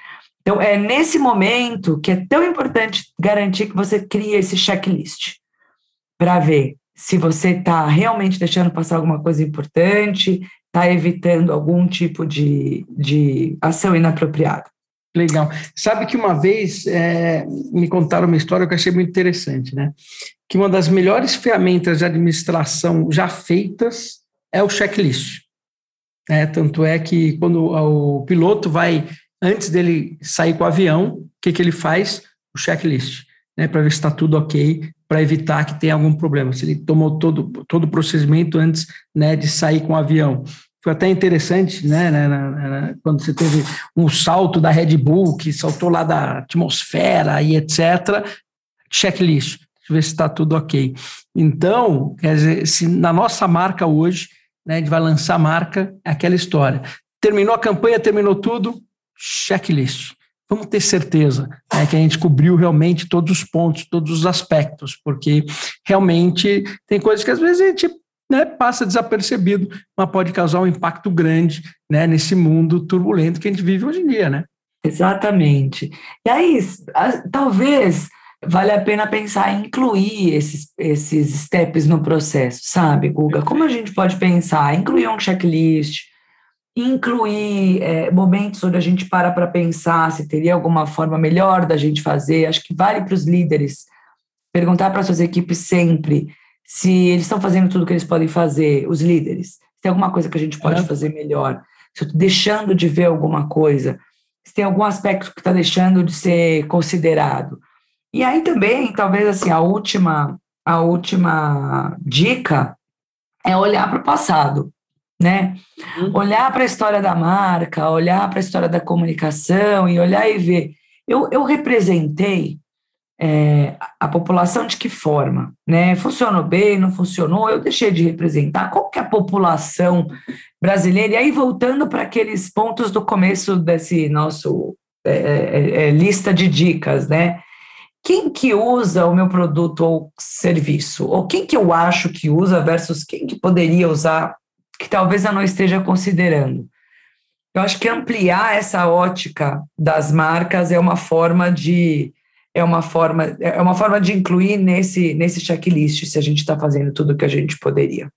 S2: Então, é nesse momento que é tão importante garantir que você crie esse checklist para ver se você está realmente deixando passar alguma coisa importante, está evitando algum tipo de, de ação inapropriada.
S1: Legal. Sabe que uma vez é, me contaram uma história que eu achei muito interessante, né? Que uma das melhores ferramentas de administração já feitas é o checklist. É, tanto é que quando o piloto vai, antes dele sair com o avião, o que, que ele faz? O checklist, né? Para ver se está tudo ok, para evitar que tenha algum problema. Se ele tomou todo, todo o procedimento antes né, de sair com o avião foi até interessante, né, né, né, né, quando você teve um salto da Red Bull, que saltou lá da atmosfera e etc. Checklist, ver se está tudo ok. Então, quer dizer, se na nossa marca hoje, né, a gente vai lançar a marca, é aquela história. Terminou a campanha, terminou tudo, checklist. Vamos ter certeza né, que a gente cobriu realmente todos os pontos, todos os aspectos, porque realmente tem coisas que às vezes a gente né, passa desapercebido, mas pode causar um impacto grande né, nesse mundo turbulento que a gente vive hoje em dia, né?
S2: Exatamente. E aí, talvez valha a pena pensar em incluir esses, esses steps no processo, sabe, Guga? Como a gente pode pensar? Incluir um checklist, incluir é, momentos onde a gente para para pensar se teria alguma forma melhor da gente fazer. Acho que vale para os líderes perguntar para suas equipes sempre se eles estão fazendo tudo o que eles podem fazer, os líderes, se tem alguma coisa que a gente pode é. fazer melhor, se eu estou deixando de ver alguma coisa, se tem algum aspecto que está deixando de ser considerado. E aí também, talvez assim, a última, a última dica é olhar para o passado, né? Uhum. Olhar para a história da marca, olhar para a história da comunicação e olhar e ver. Eu, eu representei é, a população de que forma? Né? Funcionou bem, não funcionou? Eu deixei de representar. Qual que é a população brasileira? E aí, voltando para aqueles pontos do começo desse nosso é, é, é, lista de dicas, né? Quem que usa o meu produto ou serviço? Ou quem que eu acho que usa versus quem que poderia usar, que talvez eu não esteja considerando? Eu acho que ampliar essa ótica das marcas é uma forma de é uma forma, é uma forma de incluir nesse, nesse checklist se a gente está fazendo tudo o que a gente poderia.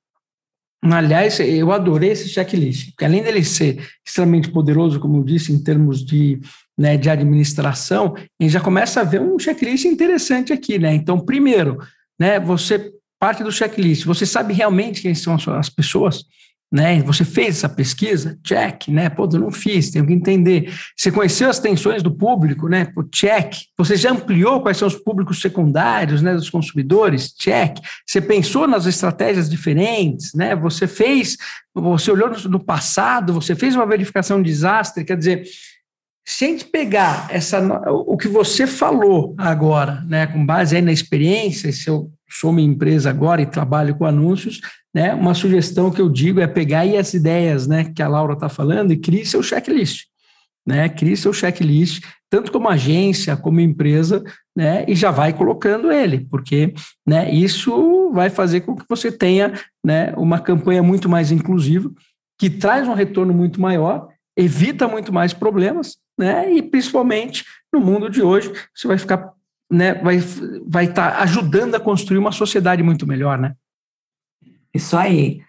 S1: Aliás, eu adorei esse checklist, porque além dele ser extremamente poderoso, como eu disse, em termos de, né, de administração, a gente já começa a ver um checklist interessante aqui, né? Então, primeiro, né, você parte do checklist, você sabe realmente quem são as pessoas, né? Você fez essa pesquisa? Check, né? Pô, eu não fiz, tenho que entender. Você conheceu as tensões do público, né? Pô, check. Você já ampliou quais são os públicos secundários, né, dos consumidores? Check. Você pensou nas estratégias diferentes, né? Você fez, você olhou no passado, você fez uma verificação de desastre, quer dizer, se a gente pegar essa, o que você falou agora, né, com base aí na experiência, se eu sou uma empresa agora e trabalho com anúncios, né, uma sugestão que eu digo é pegar aí as ideias, né, que a Laura está falando e crie seu checklist, né, crie seu checklist, tanto como agência, como empresa, né, e já vai colocando ele, porque, né, isso vai fazer com que você tenha, né, uma campanha muito mais inclusiva, que traz um retorno muito maior, evita muito mais problemas, né? E principalmente no mundo de hoje, você vai ficar, né? Vai vai estar tá ajudando a construir uma sociedade muito melhor, né?
S2: Isso aí,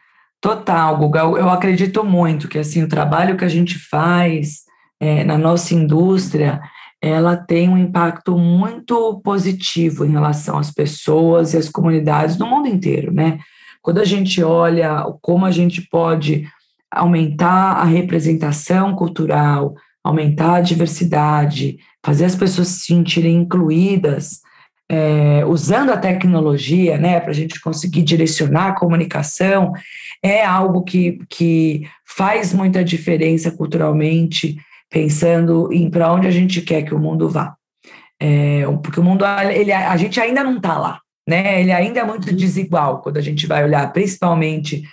S2: total, Guga. Eu acredito muito que assim o trabalho que a gente faz é, na nossa indústria ela tem um impacto muito positivo em relação às pessoas e às comunidades no mundo inteiro, né? Quando a gente olha como a gente pode aumentar a representação cultural, aumentar a diversidade, fazer as pessoas se sentirem incluídas, é, usando a tecnologia, né, para a gente conseguir direcionar a comunicação, é algo que, que faz muita diferença culturalmente, pensando em para onde a gente quer que o mundo vá. É, porque o mundo, ele, a gente ainda não está lá, né? Ele ainda é muito desigual quando a gente vai olhar, principalmente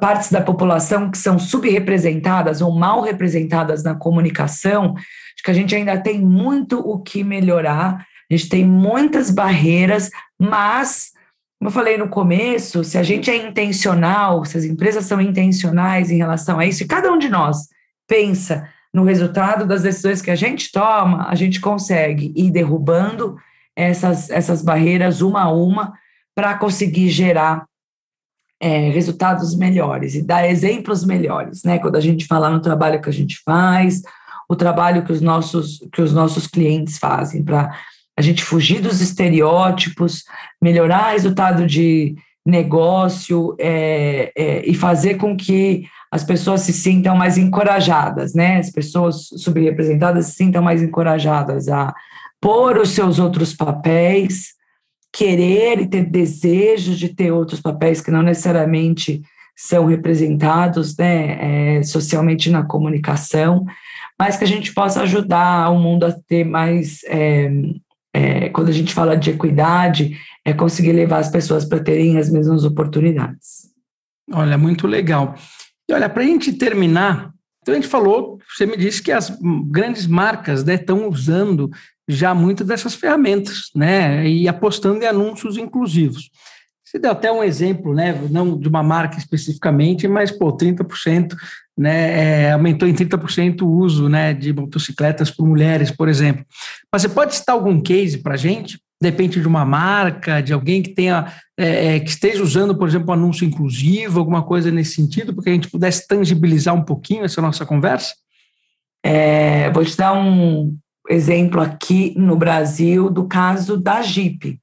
S2: partes da população que são subrepresentadas ou mal representadas na comunicação, acho que a gente ainda tem muito o que melhorar, a gente tem muitas barreiras, mas, como eu falei no começo, se a gente é intencional, se as empresas são intencionais em relação a isso, e cada um de nós pensa no resultado das decisões que a gente toma, a gente consegue ir derrubando essas, essas barreiras uma a uma para conseguir gerar é, resultados melhores e dar exemplos melhores, né? Quando a gente fala no trabalho que a gente faz, o trabalho que os nossos, que os nossos clientes fazem para a gente fugir dos estereótipos, melhorar resultado de negócio é, é, e fazer com que as pessoas se sintam mais encorajadas, né? As pessoas subrepresentadas se sintam mais encorajadas a pôr os seus outros papéis, querer e ter desejos de ter outros papéis que não necessariamente são representados né, é, socialmente na comunicação, mas que a gente possa ajudar o mundo a ter mais. É, é, quando a gente fala de equidade, é conseguir levar as pessoas para terem as mesmas oportunidades.
S1: Olha, muito legal. E olha, para a gente terminar, então a gente falou, você me disse que as grandes marcas né, estão usando já muitas dessas ferramentas, né? E apostando em anúncios inclusivos. Você deu até um exemplo, né? Não de uma marca especificamente, mas pô, 30%, né? É, aumentou em 30% o uso, né? De motocicletas por mulheres, por exemplo. Mas você pode citar algum case para gente? Depende de uma marca, de alguém que tenha é, é, que esteja usando, por exemplo, um anúncio inclusivo, alguma coisa nesse sentido, porque a gente pudesse tangibilizar um pouquinho essa nossa conversa?
S2: É, vou te dar um, exemplo aqui no Brasil do caso da Jeep.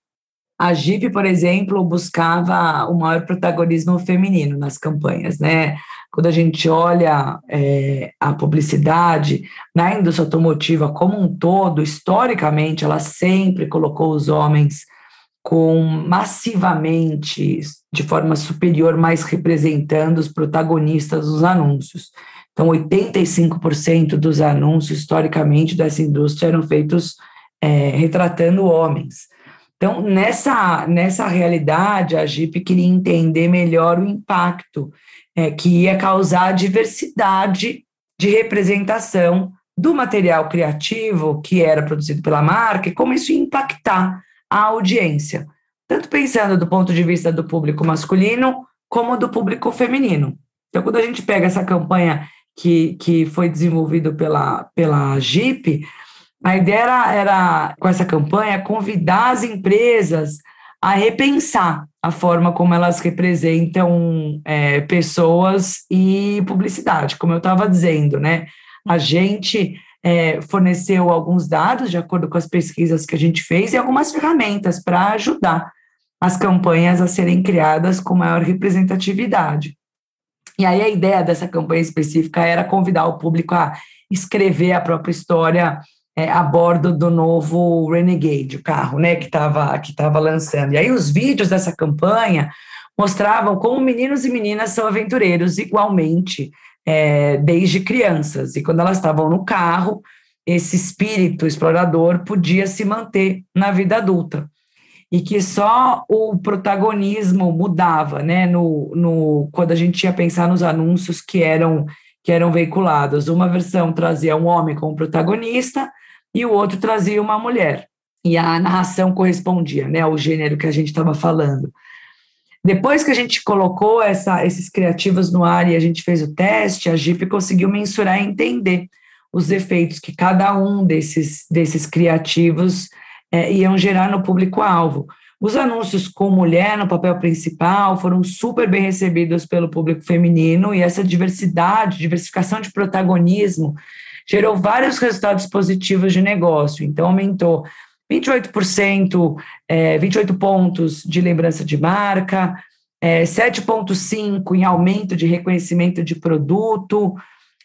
S2: A Jeep, por exemplo, buscava o maior protagonismo feminino nas campanhas, né? Quando a gente olha é, a publicidade na indústria automotiva como um todo, historicamente, ela sempre colocou os homens com massivamente, de forma superior, mais representando os protagonistas dos anúncios. Então, 85% dos anúncios, historicamente, dessa indústria eram feitos é, retratando homens. Então, nessa, nessa realidade, a Jeep queria entender melhor o impacto é, que ia causar a diversidade de representação do material criativo que era produzido pela marca e como isso ia impactar a audiência, tanto pensando do ponto de vista do público masculino como do público feminino. Então, quando a gente pega essa campanha que, que foi desenvolvido pela, pela Jeep, a ideia era, era, com essa campanha, convidar as empresas a repensar a forma como elas representam é, pessoas e publicidade, como eu estava dizendo, né? A gente é, forneceu alguns dados de acordo com as pesquisas que a gente fez e algumas ferramentas para ajudar as campanhas a serem criadas com maior representatividade. E aí a ideia dessa campanha específica era convidar o público a escrever a própria história é, a bordo do novo Renegade, o carro, né, que estava que tava lançando. E aí os vídeos dessa campanha mostravam como meninos e meninas são aventureiros igualmente, é, desde crianças. E quando elas estavam no carro, esse espírito explorador podia se manter na vida adulta e que só o protagonismo mudava, né? No, no, quando a gente ia pensar nos anúncios que eram que eram veiculados, uma versão trazia um homem como protagonista e o outro trazia uma mulher e a narração correspondia, né, ao gênero que a gente estava falando. Depois que a gente colocou essa, esses criativos no ar e a gente fez o teste, a Jeep conseguiu mensurar e entender os efeitos que cada um desses, desses criativos é, iam gerar no público-alvo. Os anúncios com mulher no papel principal foram super bem recebidos pelo público feminino e essa diversidade, diversificação de protagonismo, gerou vários resultados positivos de negócio. Então, aumentou 28%, é, 28 pontos de lembrança de marca, é, 7,5% em aumento de reconhecimento de produto,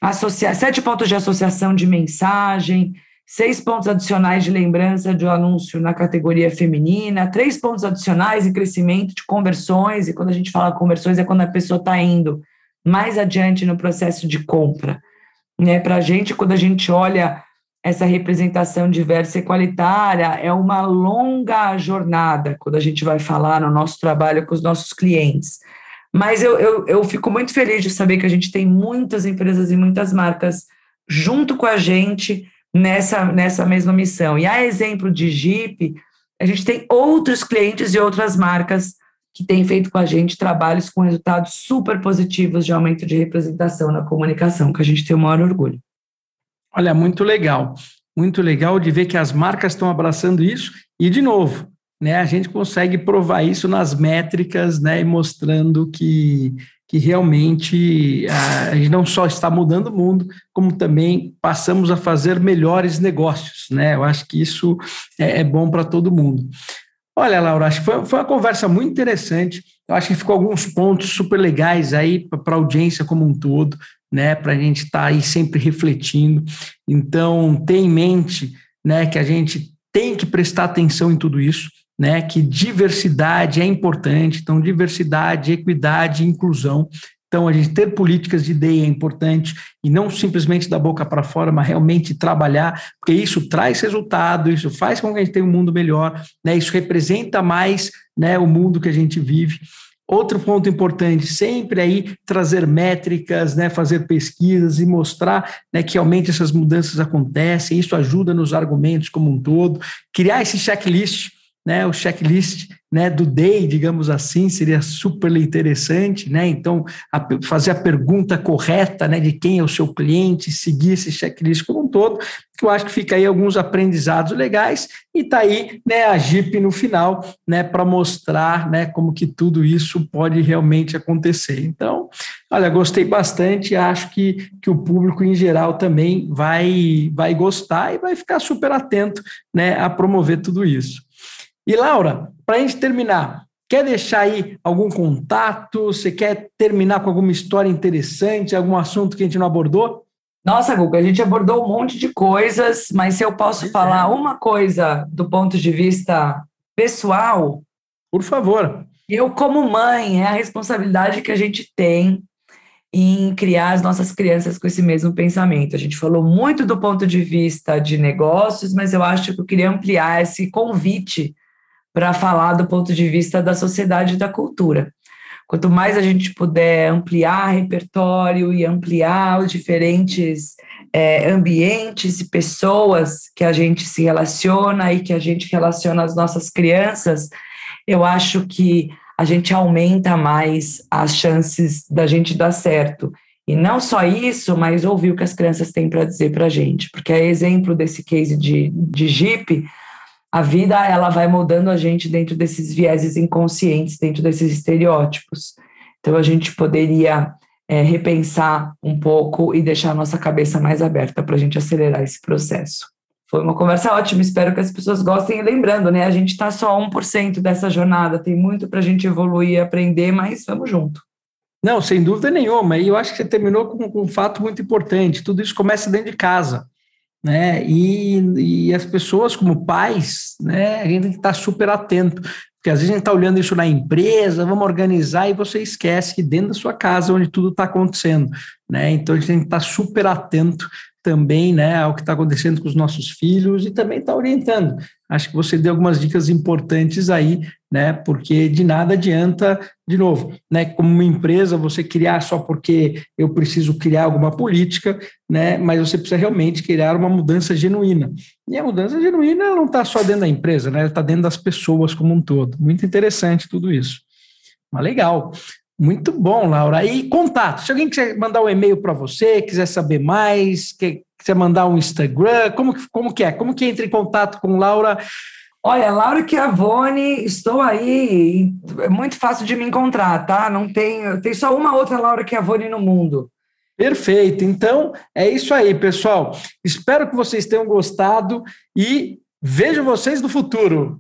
S2: associa 7 pontos de associação de mensagem, seis pontos adicionais de lembrança de um anúncio na categoria feminina, três pontos adicionais em crescimento de conversões, e quando a gente fala conversões é quando a pessoa está indo mais adiante no processo de compra. Né? Para a gente, quando a gente olha essa representação diversa e qualitária, é uma longa jornada quando a gente vai falar no nosso trabalho com os nossos clientes. Mas eu, eu, eu fico muito feliz de saber que a gente tem muitas empresas e muitas marcas junto com a gente, nessa, nessa mesma missão. E a exemplo de Jeep, a gente tem outros clientes e outras marcas que têm feito com a gente trabalhos com resultados super positivos de aumento de representação na comunicação, que a gente tem o maior orgulho.
S1: Olha, muito legal. Muito legal de ver que as marcas estão abraçando isso. E, de novo, né, a gente consegue provar isso nas métricas né, e mostrando que que realmente a gente não só está mudando o mundo, como também passamos a fazer melhores negócios, né? Eu acho que isso é, é bom para todo mundo. Olha, Laura, acho que foi, foi uma conversa muito interessante. Eu acho que ficou alguns pontos super legais aí para a audiência como um todo, né? Para a gente estar tá aí sempre refletindo. Então, tenha em mente né, que a gente tem que prestar atenção em tudo isso né, que diversidade é importante, então diversidade, equidade, inclusão. Então, a gente ter políticas de ideia é importante e não simplesmente da boca para fora, mas realmente trabalhar, porque isso traz resultado, isso faz com que a gente tenha um mundo melhor, né, isso representa mais né, o mundo que a gente vive. Outro ponto importante, sempre aí trazer métricas, né, fazer pesquisas e mostrar né, que realmente essas mudanças acontecem, isso ajuda nos argumentos como um todo, criar esse checklist né, o checklist né, do day, digamos assim, seria super interessante, né? Então, a, fazer a pergunta correta né, de quem é o seu cliente, seguir esse checklist como um todo, que eu acho que fica aí alguns aprendizados legais, e está aí né, a JIP no final, né, para mostrar né, como que tudo isso pode realmente acontecer. Então, olha, gostei bastante, acho que, que o público em geral também vai, vai gostar e vai ficar super atento né, a promover tudo isso. E Laura, para a gente terminar, quer deixar aí algum contato? Você quer terminar com alguma história interessante, algum assunto que a gente não abordou?
S2: Nossa, Guga, a gente abordou um monte de coisas, mas se eu posso pois falar é. uma coisa do ponto de vista pessoal.
S1: Por favor.
S2: Eu, como mãe, é a responsabilidade que a gente tem em criar as nossas crianças com esse mesmo pensamento. A gente falou muito do ponto de vista de negócios, mas eu acho que eu queria ampliar esse convite para falar do ponto de vista da sociedade e da cultura. Quanto mais a gente puder ampliar repertório e ampliar os diferentes é, ambientes e pessoas que a gente se relaciona e que a gente relaciona as nossas crianças, eu acho que a gente aumenta mais as chances da gente dar certo. E não só isso, mas ouvir o que as crianças têm para dizer para a gente. Porque é exemplo desse case de, de Jeep, a vida ela vai moldando a gente dentro desses vieses inconscientes, dentro desses estereótipos. Então a gente poderia é, repensar um pouco e deixar a nossa cabeça mais aberta para a gente acelerar esse processo. Foi uma conversa ótima, espero que as pessoas gostem. E lembrando, né, a gente está só 1% dessa jornada, tem muito para a gente evoluir e aprender, mas vamos junto.
S1: Não, sem dúvida nenhuma. E eu acho que você terminou com, com um fato muito importante. Tudo isso começa dentro de casa né? E, e as pessoas, como pais, né, a gente tem que estar super atento, porque às vezes a gente está olhando isso na empresa, vamos organizar, e você esquece que dentro da sua casa, onde tudo está acontecendo, né? Então a gente tem que estar super atento também né, ao que está acontecendo com os nossos filhos e também está orientando. Acho que você deu algumas dicas importantes aí, né? Porque de nada adianta, de novo, né? Como uma empresa, você criar só porque eu preciso criar alguma política, né? Mas você precisa realmente criar uma mudança genuína. E a mudança genuína não está só dentro da empresa, né? Ela está dentro das pessoas como um todo. Muito interessante tudo isso. Mas legal. Muito bom, Laura. E contato. Se alguém quiser mandar um e-mail para você, quiser saber mais, quer, quiser mandar um Instagram, como, como que é? Como que entra em contato com Laura?
S2: Olha, Laura Chiavone, estou aí. É muito fácil de me encontrar, tá? Não tem, tem só uma outra Laura Chiavone no mundo.
S1: Perfeito. Então, é isso aí, pessoal. Espero que vocês tenham gostado e vejo vocês no futuro.